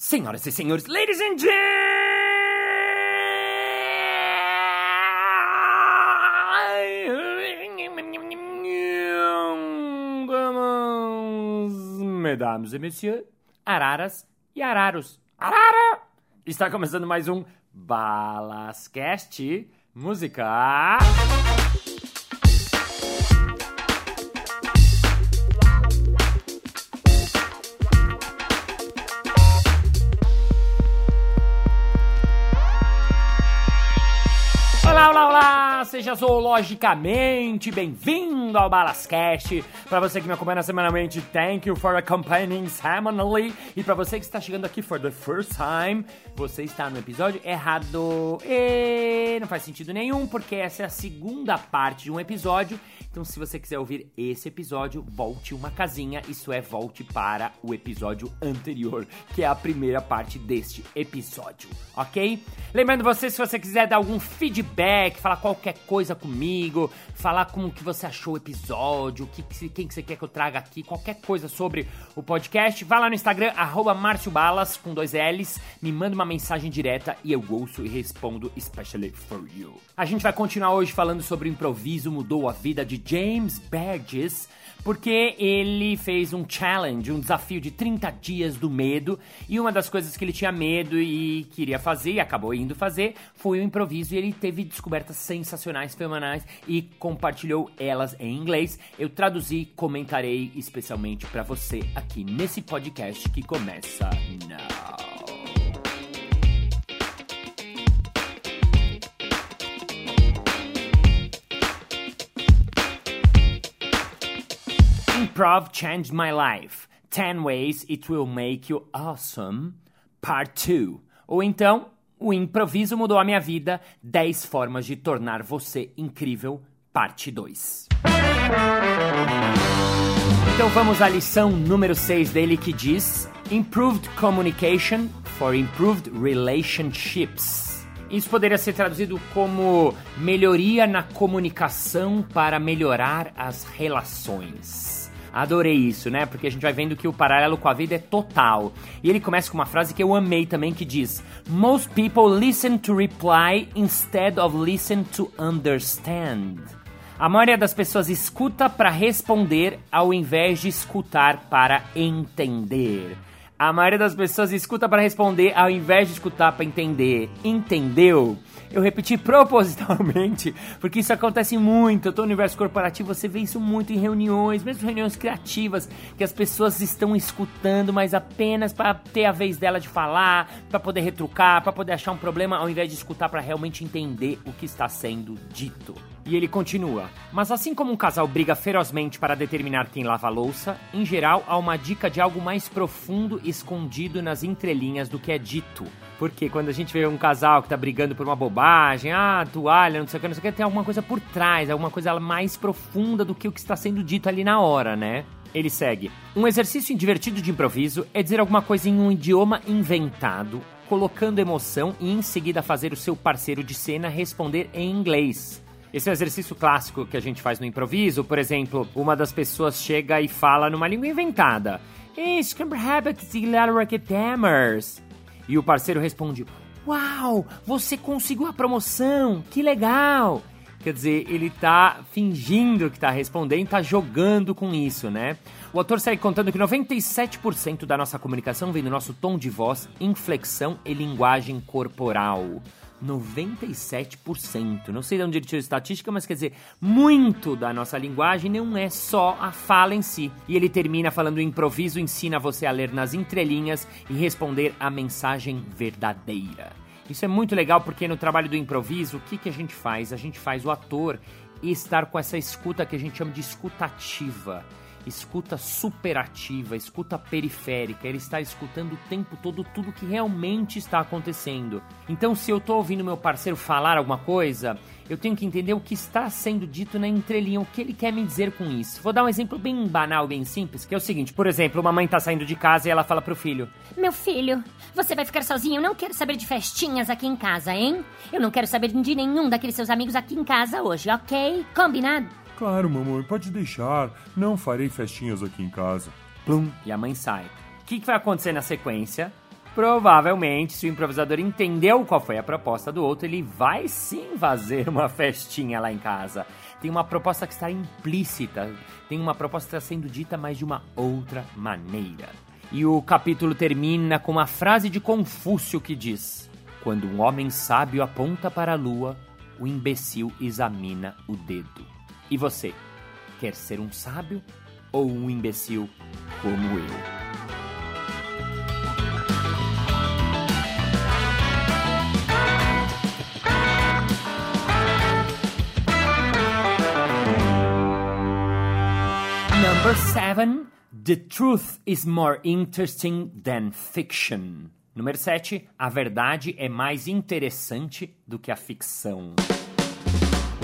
Senhoras e senhores, ladies and gentlemen, mesdames e messieurs, araras e araros. Arara! Está começando mais um Balascast Música. Olá, olá, olá! Seja zoologicamente bem-vindo ao Balascast. Para você que me acompanha semanalmente, thank you for accompanying semanally. E para você que está chegando aqui for the first time, você está no episódio errado. E não faz sentido nenhum, porque essa é a segunda parte de um episódio. Então, se você quiser ouvir esse episódio, volte uma casinha, isso é, volte para o episódio anterior, que é a primeira parte deste episódio, ok? Lembrando você, se você quiser dar algum feedback, falar qualquer coisa comigo, falar como que você achou o episódio, que, que- quem que você quer que eu traga aqui, qualquer coisa sobre o podcast, vá lá no Instagram, arroba com dois L's, me manda uma mensagem direta e eu ouço e respondo especially for you. A gente vai continuar hoje falando sobre o improviso mudou a vida de James Burgess, porque ele fez um challenge, um desafio de 30 dias do medo, e uma das coisas que ele tinha medo e queria fazer, e acabou indo fazer, foi o improviso, e ele teve descobertas sensacionais, fenomenais, e compartilhou elas em inglês. Eu traduzi, comentarei especialmente pra você aqui nesse podcast que começa now. Improv changed my life. 10 ways it will make you awesome. Part 2. Ou então, o improviso mudou a minha vida. 10 formas de tornar você incrível. Parte 2. Então vamos à lição número 6 dele que diz: Improved Communication for Improved Relationships. Isso poderia ser traduzido como melhoria na comunicação para melhorar as relações. Adorei isso, né? Porque a gente vai vendo que o paralelo com a vida é total. E ele começa com uma frase que eu amei também que diz: Most people listen to reply instead of listen to understand. A maioria das pessoas escuta para responder ao invés de escutar para entender. A maioria das pessoas escuta para responder ao invés de escutar para entender. Entendeu? Eu repeti propositalmente, porque isso acontece muito. Tô no universo corporativo, você vê isso muito em reuniões, mesmo reuniões criativas, que as pessoas estão escutando, mas apenas para ter a vez dela de falar, para poder retrucar, para poder achar um problema, ao invés de escutar para realmente entender o que está sendo dito. E ele continua: Mas assim como um casal briga ferozmente para determinar quem lava a louça, em geral há uma dica de algo mais profundo escondido nas entrelinhas do que é dito. Porque quando a gente vê um casal que tá brigando por uma bobagem, ah, toalha, não sei o que, não sei o que, tem alguma coisa por trás, alguma coisa mais profunda do que o que está sendo dito ali na hora, né? Ele segue: Um exercício divertido de improviso é dizer alguma coisa em um idioma inventado, colocando emoção e em seguida fazer o seu parceiro de cena responder em inglês. Esse é um exercício clássico que a gente faz no improviso. Por exemplo, uma das pessoas chega e fala numa língua inventada. "Scamberhabits E o parceiro responde: Uau, você conseguiu a promoção, que legal! Quer dizer, ele tá fingindo que tá respondendo, tá jogando com isso, né? O autor segue contando que 97% da nossa comunicação vem do nosso tom de voz, inflexão e linguagem corporal. 97%. Não sei de onde ele tirou estatística, mas quer dizer, muito da nossa linguagem não é só a fala em si. E ele termina falando: o improviso ensina você a ler nas entrelinhas e responder a mensagem verdadeira. Isso é muito legal porque no trabalho do improviso, o que, que a gente faz? A gente faz o ator estar com essa escuta que a gente chama de escutativa escuta superativa, escuta periférica, ele está escutando o tempo todo tudo que realmente está acontecendo. Então, se eu estou ouvindo meu parceiro falar alguma coisa, eu tenho que entender o que está sendo dito na entrelinha, o que ele quer me dizer com isso. Vou dar um exemplo bem banal, bem simples, que é o seguinte: por exemplo, uma mãe está saindo de casa e ela fala pro filho: Meu filho, você vai ficar sozinho. Eu não quero saber de festinhas aqui em casa, hein? Eu não quero saber de nenhum daqueles seus amigos aqui em casa hoje, ok? Combinado? Claro, mamãe, pode deixar. Não farei festinhas aqui em casa. Plum, e a mãe sai. O que, que vai acontecer na sequência? Provavelmente, se o improvisador entendeu qual foi a proposta do outro, ele vai sim fazer uma festinha lá em casa. Tem uma proposta que está implícita, tem uma proposta que está sendo dita, mas de uma outra maneira. E o capítulo termina com uma frase de Confúcio que diz: Quando um homem sábio aponta para a lua, o imbecil examina o dedo. E você, quer ser um sábio ou um imbecil como eu? Number 7. The truth is more interesting than fiction. Número 7. A verdade é mais interessante do que a ficção.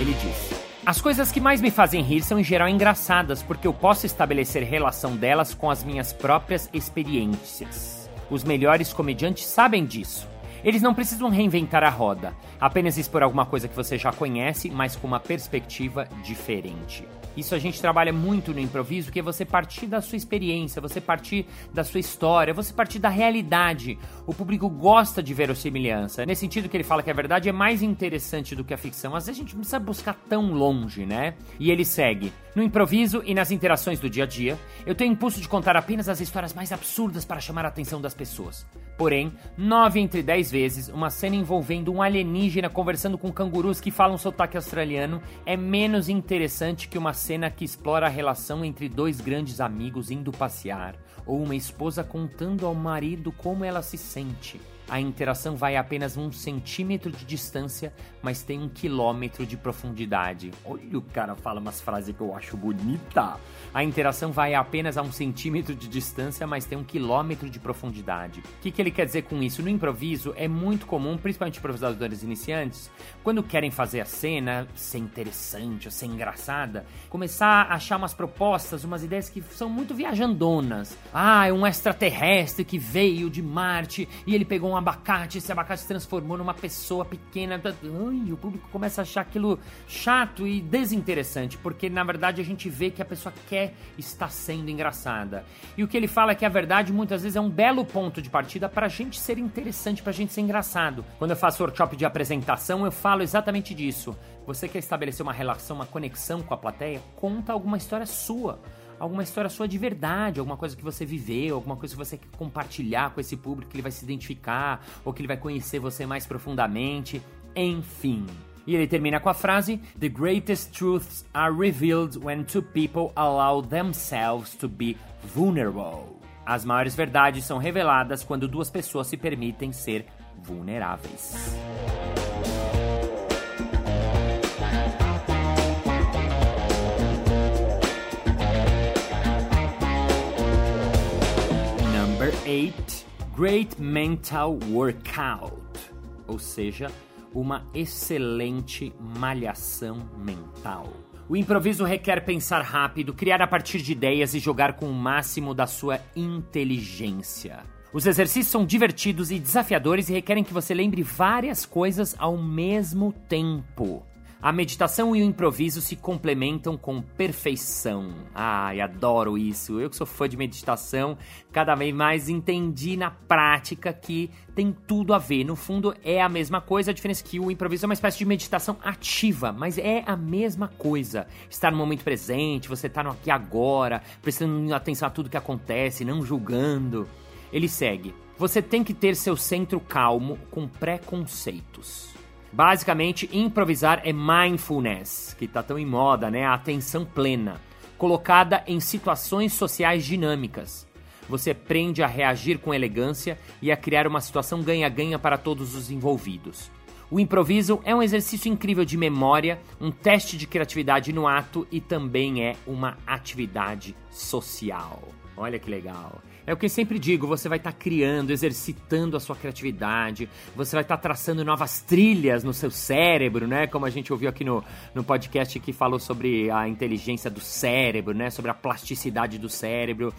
Ele diz: As coisas que mais me fazem rir são em geral engraçadas, porque eu posso estabelecer relação delas com as minhas próprias experiências. Os melhores comediantes sabem disso. Eles não precisam reinventar a roda, apenas expor alguma coisa que você já conhece, mas com uma perspectiva diferente. Isso a gente trabalha muito no improviso, que é você partir da sua experiência, você partir da sua história, você partir da realidade. O público gosta de verossimilhança. Nesse sentido que ele fala que a verdade é mais interessante do que a ficção. Às vezes a gente não precisa buscar tão longe, né? E ele segue. No improviso e nas interações do dia a dia, eu tenho impulso de contar apenas as histórias mais absurdas para chamar a atenção das pessoas. Porém, nove entre dez vezes, uma cena envolvendo um alienígena conversando com cangurus que falam sotaque australiano é menos interessante que uma cena que explora a relação entre dois grandes amigos indo passear, ou uma esposa contando ao marido como ela se sente a interação vai a apenas um centímetro de distância, mas tem um quilômetro de profundidade. Olha, o cara fala umas frases que eu acho bonita. A interação vai apenas a um centímetro de distância, mas tem um quilômetro de profundidade. O que, que ele quer dizer com isso? No improviso, é muito comum, principalmente improvisadores iniciantes, quando querem fazer a cena ser interessante ou ser engraçada, começar a achar umas propostas, umas ideias que são muito viajandonas. Ah, é um extraterrestre que veio de Marte e ele pegou um abacate, esse abacate se transformou numa pessoa pequena. O público começa a achar aquilo chato e desinteressante, porque na verdade a gente vê que a pessoa quer estar sendo engraçada. E o que ele fala é que a verdade muitas vezes é um belo ponto de partida para a gente ser interessante, para a gente ser engraçado. Quando eu faço workshop de apresentação, eu falo exatamente disso. Você quer estabelecer uma relação, uma conexão com a plateia? Conta alguma história sua alguma história sua de verdade, alguma coisa que você viveu, alguma coisa que você quer compartilhar com esse público que ele vai se identificar ou que ele vai conhecer você mais profundamente, enfim. E ele termina com a frase: The greatest truths are revealed when two people allow themselves to be vulnerable. As maiores verdades são reveladas quando duas pessoas se permitem ser vulneráveis. Number 8. Great Mental Workout. Ou seja, uma excelente malhação mental. O improviso requer pensar rápido, criar a partir de ideias e jogar com o máximo da sua inteligência. Os exercícios são divertidos e desafiadores e requerem que você lembre várias coisas ao mesmo tempo. A meditação e o improviso se complementam com perfeição. Ai, adoro isso. Eu que sou fã de meditação, cada vez mais entendi na prática que tem tudo a ver. No fundo, é a mesma coisa. A diferença é que o improviso é uma espécie de meditação ativa, mas é a mesma coisa. Estar no momento presente, você estar no aqui agora, prestando atenção a tudo que acontece, não julgando. Ele segue. Você tem que ter seu centro calmo com preconceitos. Basicamente, improvisar é mindfulness, que está tão em moda, né? A atenção plena, colocada em situações sociais dinâmicas. Você aprende a reagir com elegância e a criar uma situação ganha-ganha para todos os envolvidos. O improviso é um exercício incrível de memória, um teste de criatividade no ato e também é uma atividade social. Olha que legal. É o que eu sempre digo, você vai estar tá criando, exercitando a sua criatividade, você vai estar tá traçando novas trilhas no seu cérebro, né? Como a gente ouviu aqui no, no podcast que falou sobre a inteligência do cérebro, né? Sobre a plasticidade do cérebro.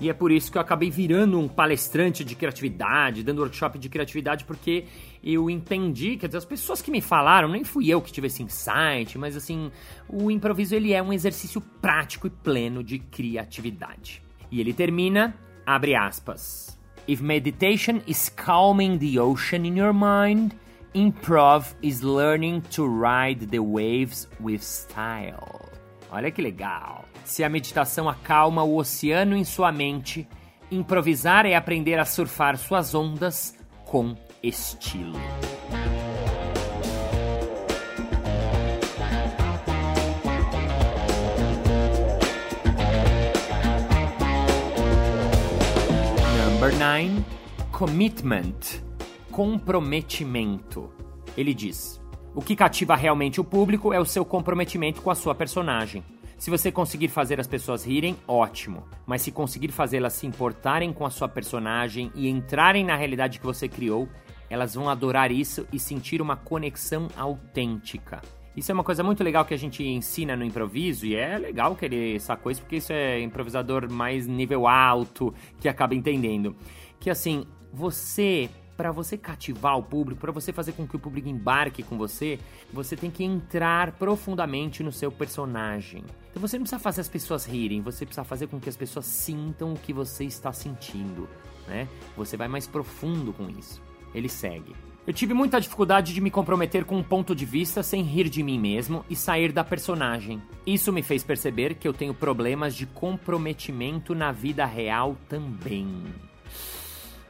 E é por isso que eu acabei virando um palestrante de criatividade, dando workshop de criatividade, porque eu entendi, quer dizer, as pessoas que me falaram, nem fui eu que tive esse insight, mas assim, o improviso ele é um exercício prático e pleno de criatividade. E ele termina, abre aspas. If meditation is calming the ocean in your mind, improv is learning to ride the waves with style. Olha que legal. Se a meditação acalma o oceano em sua mente, improvisar é aprender a surfar suas ondas com estilo. Number 9. Commitment. Comprometimento. Ele diz: O que cativa realmente o público é o seu comprometimento com a sua personagem. Se você conseguir fazer as pessoas rirem, ótimo. Mas se conseguir fazê-las se importarem com a sua personagem e entrarem na realidade que você criou, elas vão adorar isso e sentir uma conexão autêntica. Isso é uma coisa muito legal que a gente ensina no improviso e é legal que ele sacou isso porque isso é improvisador mais nível alto que acaba entendendo. Que assim, você para você cativar o público, para você fazer com que o público embarque com você, você tem que entrar profundamente no seu personagem. Então você não precisa fazer as pessoas rirem, você precisa fazer com que as pessoas sintam o que você está sentindo, né? Você vai mais profundo com isso. Ele segue. Eu tive muita dificuldade de me comprometer com um ponto de vista sem rir de mim mesmo e sair da personagem. Isso me fez perceber que eu tenho problemas de comprometimento na vida real também.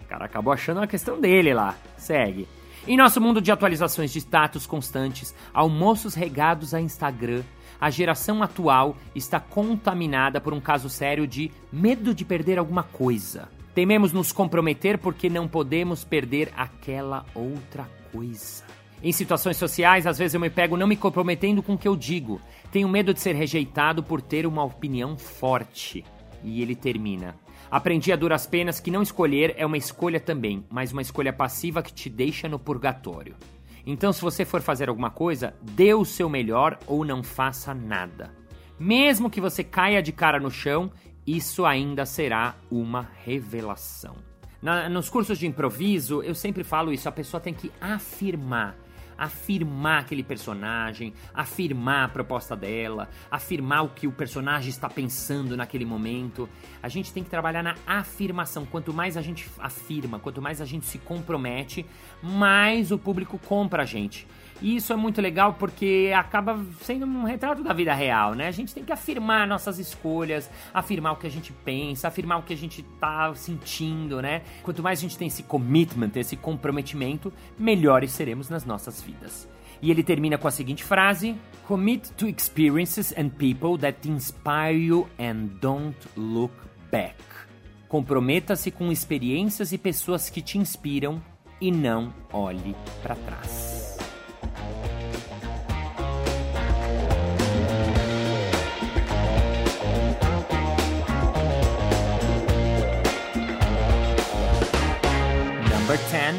O cara acabou achando uma questão dele lá. Segue. Em nosso mundo de atualizações de status constantes, almoços regados a Instagram, a geração atual está contaminada por um caso sério de medo de perder alguma coisa. Tememos nos comprometer porque não podemos perder aquela outra coisa. Em situações sociais, às vezes eu me pego não me comprometendo com o que eu digo. Tenho medo de ser rejeitado por ter uma opinião forte. E ele termina. Aprendi a duras penas que não escolher é uma escolha também, mas uma escolha passiva que te deixa no purgatório. Então, se você for fazer alguma coisa, dê o seu melhor ou não faça nada. Mesmo que você caia de cara no chão, isso ainda será uma revelação. Na, nos cursos de improviso, eu sempre falo isso: a pessoa tem que afirmar afirmar aquele personagem, afirmar a proposta dela, afirmar o que o personagem está pensando naquele momento. A gente tem que trabalhar na afirmação. Quanto mais a gente afirma, quanto mais a gente se compromete, mais o público compra a gente. E isso é muito legal porque acaba sendo um retrato da vida real, né? A gente tem que afirmar nossas escolhas, afirmar o que a gente pensa, afirmar o que a gente tá sentindo, né? Quanto mais a gente tem esse commitment, esse comprometimento, melhores seremos nas nossas vidas. E ele termina com a seguinte frase: Commit to experiences and people that inspire you and don't look back. Comprometa-se com experiências e pessoas que te inspiram e não olhe para trás. Number 10,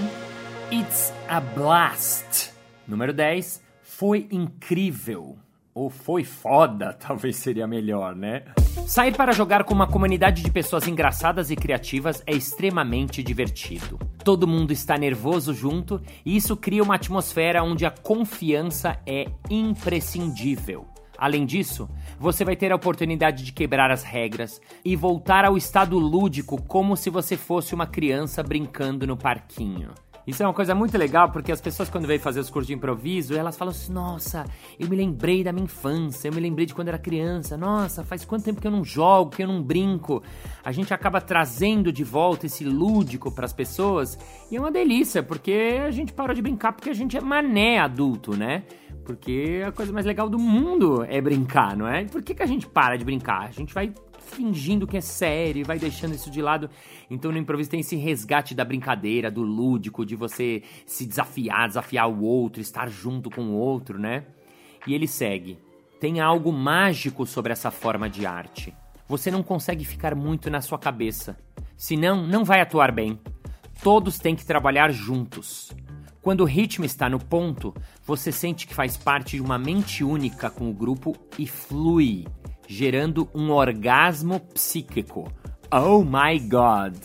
It's a Blast. Número 10, Foi incrível. Ou foi foda, talvez seria melhor, né? Sair para jogar com uma comunidade de pessoas engraçadas e criativas é extremamente divertido. Todo mundo está nervoso junto e isso cria uma atmosfera onde a confiança é imprescindível. Além disso, você vai ter a oportunidade de quebrar as regras e voltar ao estado lúdico como se você fosse uma criança brincando no parquinho. Isso é uma coisa muito legal porque as pessoas, quando vêm fazer os cursos de improviso, elas falam assim: Nossa, eu me lembrei da minha infância, eu me lembrei de quando era criança. Nossa, faz quanto tempo que eu não jogo, que eu não brinco. A gente acaba trazendo de volta esse lúdico para as pessoas e é uma delícia porque a gente parou de brincar porque a gente é mané adulto, né? Porque a coisa mais legal do mundo é brincar, não é? Por que, que a gente para de brincar? A gente vai fingindo que é sério e vai deixando isso de lado. Então no improviso tem esse resgate da brincadeira, do lúdico, de você se desafiar, desafiar o outro, estar junto com o outro, né? E ele segue. Tem algo mágico sobre essa forma de arte. Você não consegue ficar muito na sua cabeça. Senão, não vai atuar bem. Todos têm que trabalhar juntos. Quando o ritmo está no ponto, você sente que faz parte de uma mente única com o grupo e flui, gerando um orgasmo psíquico. Oh my god!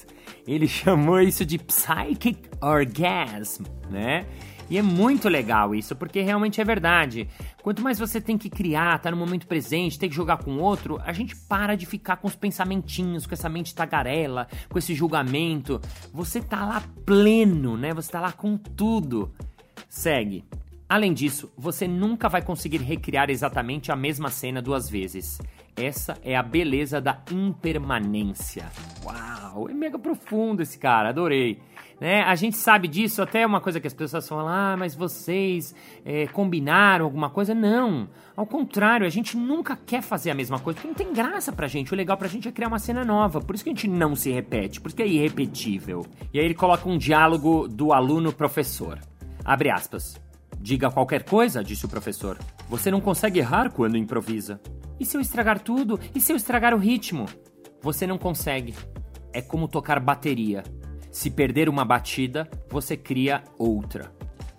Ele chamou isso de psychic orgasm, né? E é muito legal isso, porque realmente é verdade. Quanto mais você tem que criar, tá no momento presente, tem que jogar com outro, a gente para de ficar com os pensamentinhos, com essa mente tagarela, com esse julgamento. Você tá lá pleno, né? Você tá lá com tudo. Segue. Além disso, você nunca vai conseguir recriar exatamente a mesma cena duas vezes. Essa é a beleza da impermanência. Uau, é mega profundo esse cara, adorei. Né? A gente sabe disso, até uma coisa que as pessoas falam, ah, mas vocês é, combinaram alguma coisa. Não, ao contrário, a gente nunca quer fazer a mesma coisa, porque não tem graça pra gente. O legal pra gente é criar uma cena nova, por isso que a gente não se repete, por isso que é irrepetível. E aí ele coloca um diálogo do aluno-professor. Abre aspas. Diga qualquer coisa, disse o professor. Você não consegue errar quando improvisa. E se eu estragar tudo? E se eu estragar o ritmo? Você não consegue. É como tocar bateria. Se perder uma batida, você cria outra.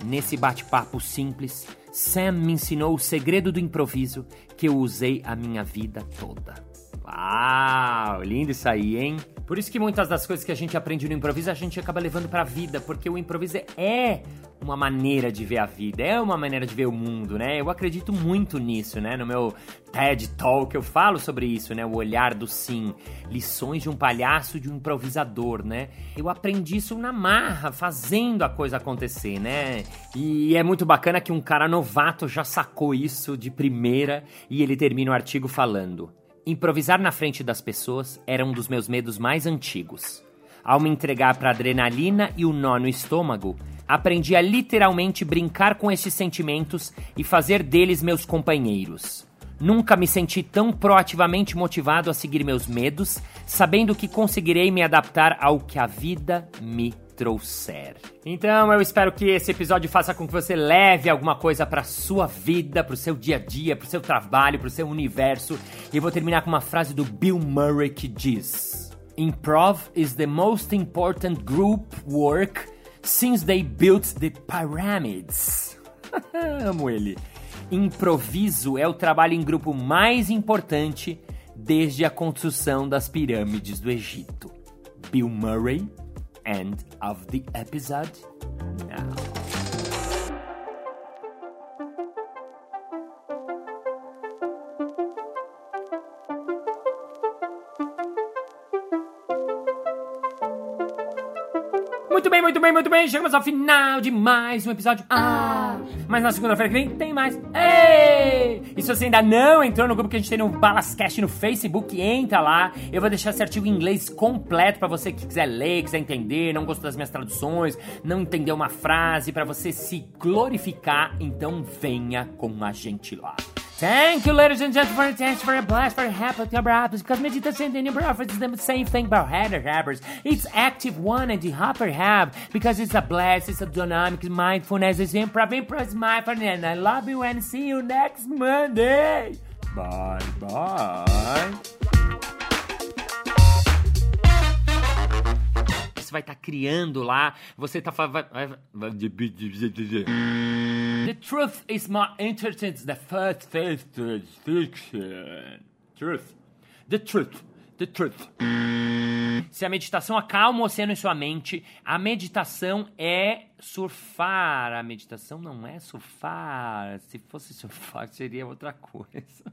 Nesse bate-papo simples, Sam me ensinou o segredo do improviso que eu usei a minha vida toda. Uau, lindo isso aí, hein? Por isso que muitas das coisas que a gente aprende no improviso a gente acaba levando pra vida, porque o improviso é uma maneira de ver a vida, é uma maneira de ver o mundo, né? Eu acredito muito nisso, né? No meu TED Talk eu falo sobre isso, né? O olhar do sim, lições de um palhaço, de um improvisador, né? Eu aprendi isso na marra, fazendo a coisa acontecer, né? E é muito bacana que um cara novato já sacou isso de primeira e ele termina o artigo falando: Improvisar na frente das pessoas era um dos meus medos mais antigos. Ao me entregar para adrenalina e o nó no estômago, aprendi a literalmente brincar com estes sentimentos e fazer deles meus companheiros. Nunca me senti tão proativamente motivado a seguir meus medos, sabendo que conseguirei me adaptar ao que a vida me trouxer. Então eu espero que esse episódio faça com que você leve alguma coisa para sua vida, para o seu dia a dia, para o seu trabalho, para o seu universo. E vou terminar com uma frase do Bill Murray que diz: Improv is the most important group work since they built the pyramids. Amo ele. Improviso é o trabalho em grupo mais importante desde a construção das pirâmides do Egito. Bill Murray, end of the episode now. Muito bem, muito bem, muito bem. Chegamos ao final de mais um episódio. Ah! Mas na segunda-feira que vem tem mais. Ei! E se você ainda não entrou no grupo que a gente tem no Balascast no Facebook, entra lá. Eu vou deixar esse artigo em inglês completo para você que quiser ler, quiser entender, não gostou das minhas traduções, não entendeu uma frase, para você se glorificar. Então venha com a gente lá. Thank you, ladies and gentlemen, for your attention, for a blast, for happy rappers, because meditation and your is the same thing about header rappers. It's active one and the hopper have, because it's a blast, it's a dynamic, mindfulness, it's improv, improv is mindfulness, and I love you and see you next Monday. Bye bye. Você vai estar tá criando lá, você tá vai, The truth is more interesting than the first fiction. Truth. The truth. The truth. Se a meditação acalma o oceano em sua mente, a meditação é surfar. A meditação não é surfar. Se fosse surfar, seria outra coisa.